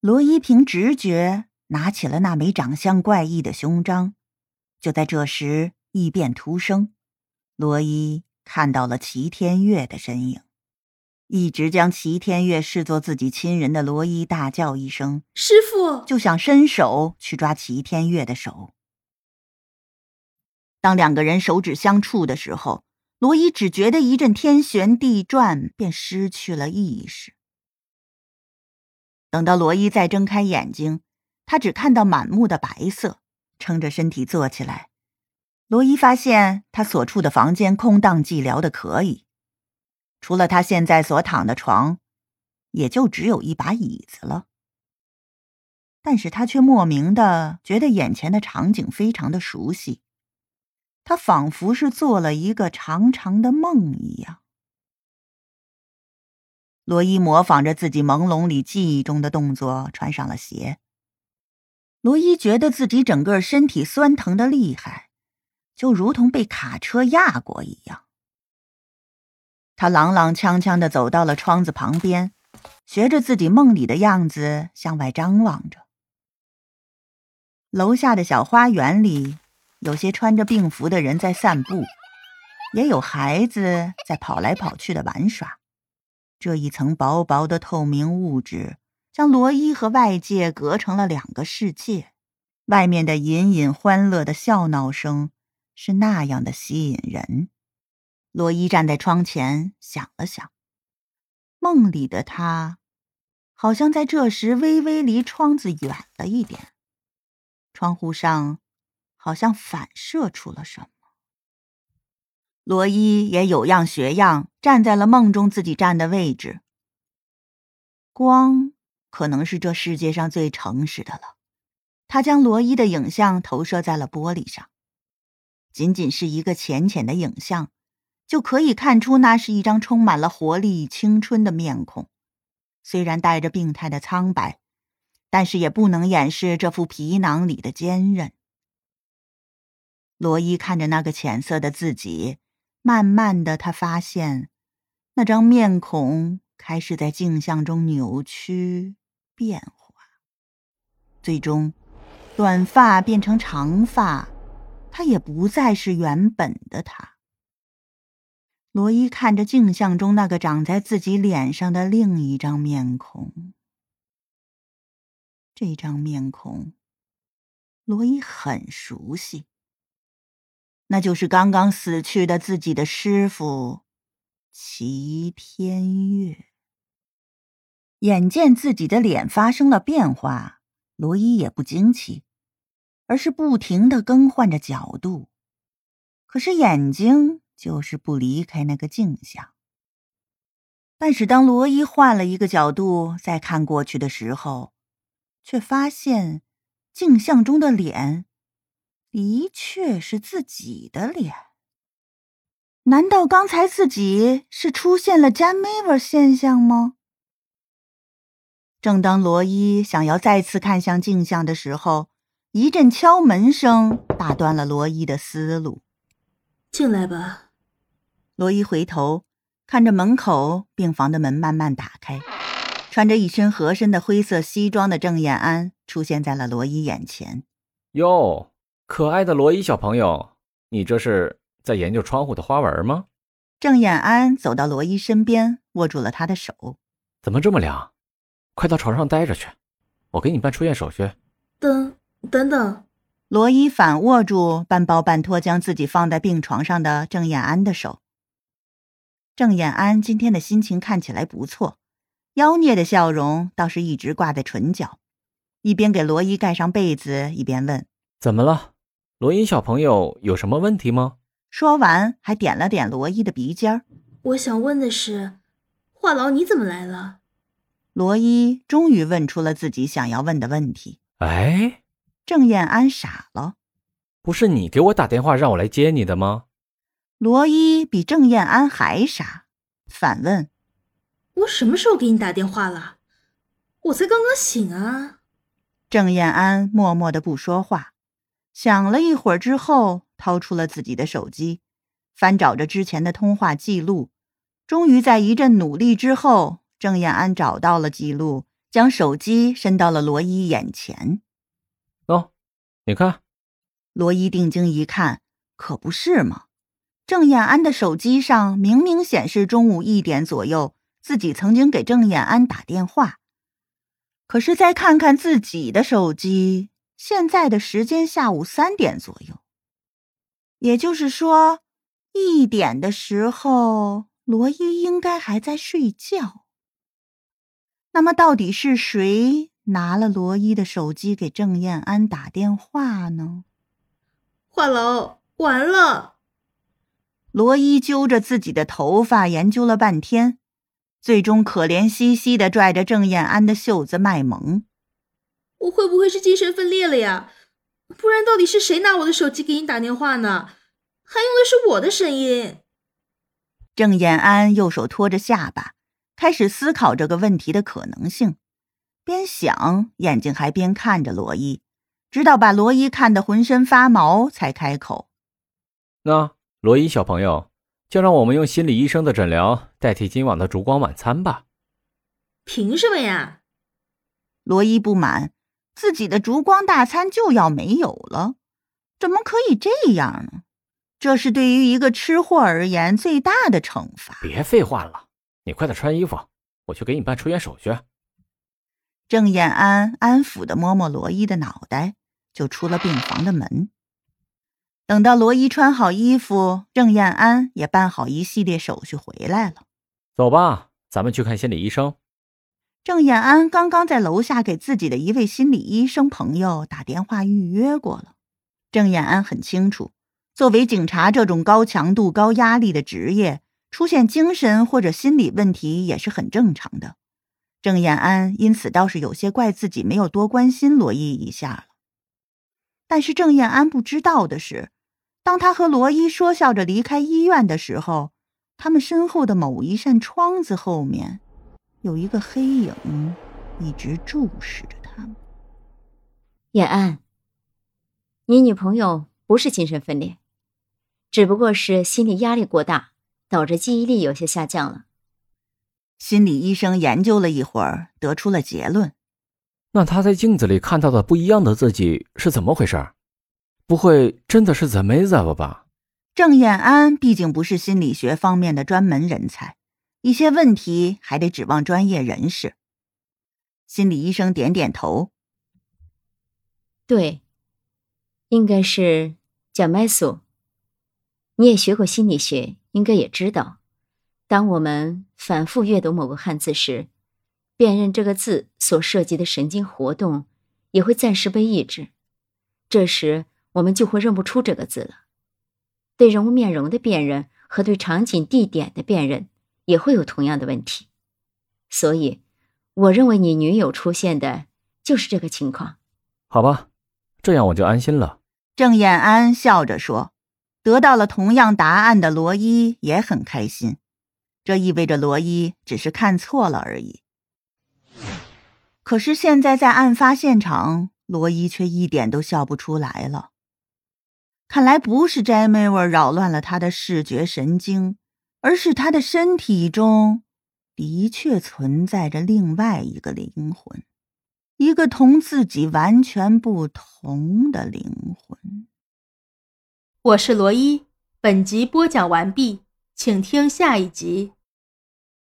罗伊凭直觉拿起了那枚长相怪异的胸章。就在这时，异变突生，罗伊看到了齐天月的身影。一直将齐天月视作自己亲人的罗伊大叫一声：“师傅！”就想伸手去抓齐天月的手。当两个人手指相触的时候，罗伊只觉得一阵天旋地转，便失去了意识。等到罗伊再睁开眼睛，他只看到满目的白色，撑着身体坐起来。罗伊发现他所处的房间空荡寂寥的可以。除了他现在所躺的床，也就只有一把椅子了。但是他却莫名的觉得眼前的场景非常的熟悉，他仿佛是做了一个长长的梦一样。罗伊模仿着自己朦胧里记忆中的动作，穿上了鞋。罗伊觉得自己整个身体酸疼的厉害，就如同被卡车压过一样。他踉踉跄跄的走到了窗子旁边，学着自己梦里的样子向外张望着。楼下的小花园里，有些穿着病服的人在散步，也有孩子在跑来跑去的玩耍。这一层薄薄的透明物质，将罗伊和外界隔成了两个世界。外面的隐隐欢乐的笑闹声，是那样的吸引人。罗伊站在窗前，想了想。梦里的他，好像在这时微微离窗子远了一点。窗户上，好像反射出了什么。罗伊也有样学样，站在了梦中自己站的位置。光可能是这世界上最诚实的了。他将罗伊的影像投射在了玻璃上，仅仅是一个浅浅的影像。就可以看出，那是一张充满了活力、青春的面孔。虽然带着病态的苍白，但是也不能掩饰这副皮囊里的坚韧。罗伊看着那个浅色的自己，慢慢的，他发现那张面孔开始在镜像中扭曲变化，最终，短发变成长发，他也不再是原本的他。罗伊看着镜像中那个长在自己脸上的另一张面孔，这张面孔，罗伊很熟悉。那就是刚刚死去的自己的师傅齐天月。眼见自己的脸发生了变化，罗伊也不惊奇，而是不停的更换着角度，可是眼睛。就是不离开那个镜像。但是当罗伊换了一个角度再看过去的时候，却发现镜像中的脸的确是自己的脸。难道刚才自己是出现了 Jam Maver 现象吗？正当罗伊想要再次看向镜像的时候，一阵敲门声打断了罗伊的思路。进来吧。罗伊回头看着门口病房的门慢慢打开，穿着一身合身的灰色西装的郑燕安出现在了罗伊眼前。哟，可爱的罗伊小朋友，你这是在研究窗户的花纹吗？郑燕安走到罗伊身边，握住了他的手。怎么这么凉？快到床上待着去，我给你办出院手续。等等等，罗伊反握住半抱半托将自己放在病床上的郑燕安的手。郑燕安今天的心情看起来不错，妖孽的笑容倒是一直挂在唇角，一边给罗伊盖上被子，一边问：“怎么了，罗伊小朋友有什么问题吗？”说完，还点了点罗伊的鼻尖儿。我想问的是，话痨你怎么来了？罗伊终于问出了自己想要问的问题。哎，郑燕安傻了，不是你给我打电话让我来接你的吗？罗伊比郑燕安还傻，反问：“我什么时候给你打电话了？我才刚刚醒啊！”郑燕安默默的不说话，想了一会儿之后，掏出了自己的手机，翻找着之前的通话记录。终于在一阵努力之后，郑燕安找到了记录，将手机伸到了罗伊眼前。喏，你看。罗伊定睛一看，可不是嘛？郑燕安的手机上明明显示中午一点左右，自己曾经给郑燕安打电话。可是再看看自己的手机，现在的时间下午三点左右，也就是说，一点的时候，罗伊应该还在睡觉。那么，到底是谁拿了罗伊的手机给郑燕安打电话呢？话痨，完了！罗伊揪着自己的头发研究了半天，最终可怜兮兮的拽着郑燕安的袖子卖萌：“我会不会是精神分裂了呀？不然到底是谁拿我的手机给你打电话呢？还用的是我的声音？”郑延安右手托着下巴，开始思考这个问题的可能性，边想眼睛还边看着罗伊。直到把罗伊看得浑身发毛，才开口：“那罗伊小朋友，就让我们用心理医生的诊疗代替今晚的烛光晚餐吧。”“凭什么呀？”罗伊不满，自己的烛光大餐就要没有了，怎么可以这样呢？这是对于一个吃货而言最大的惩罚。别废话了，你快点穿衣服，我去给你办出院手续。郑燕安安抚的摸摸罗伊的脑袋。就出了病房的门。等到罗伊穿好衣服，郑燕安也办好一系列手续回来了。走吧，咱们去看心理医生。郑燕安刚刚在楼下给自己的一位心理医生朋友打电话预约过了。郑燕安很清楚，作为警察这种高强度、高压力的职业，出现精神或者心理问题也是很正常的。郑燕安因此倒是有些怪自己没有多关心罗伊一下了。但是郑燕安不知道的是，当他和罗伊说笑着离开医院的时候，他们身后的某一扇窗子后面，有一个黑影一直注视着他们。燕安，你女朋友不是精神分裂，只不过是心理压力过大，导致记忆力有些下降了。心理医生研究了一会儿，得出了结论。那他在镜子里看到的不一样的自己是怎么回事？不会真的是 The m a z e 吧？郑燕安毕竟不是心理学方面的专门人才，一些问题还得指望专业人士。心理医生点点头，对，应该是贾麦苏。你也学过心理学，应该也知道，当我们反复阅读某个汉字时。辨认这个字所涉及的神经活动也会暂时被抑制，这时我们就会认不出这个字了。对人物面容的辨认和对场景地点的辨认也会有同样的问题。所以，我认为你女友出现的就是这个情况。好吧，这样我就安心了。郑燕安笑着说：“得到了同样答案的罗伊也很开心，这意味着罗伊只是看错了而已。”可是现在在案发现场，罗伊却一点都笑不出来了。看来不是摘妹味扰乱了他的视觉神经，而是他的身体中的确存在着另外一个灵魂，一个同自己完全不同的灵魂。我是罗伊，本集播讲完毕，请听下一集。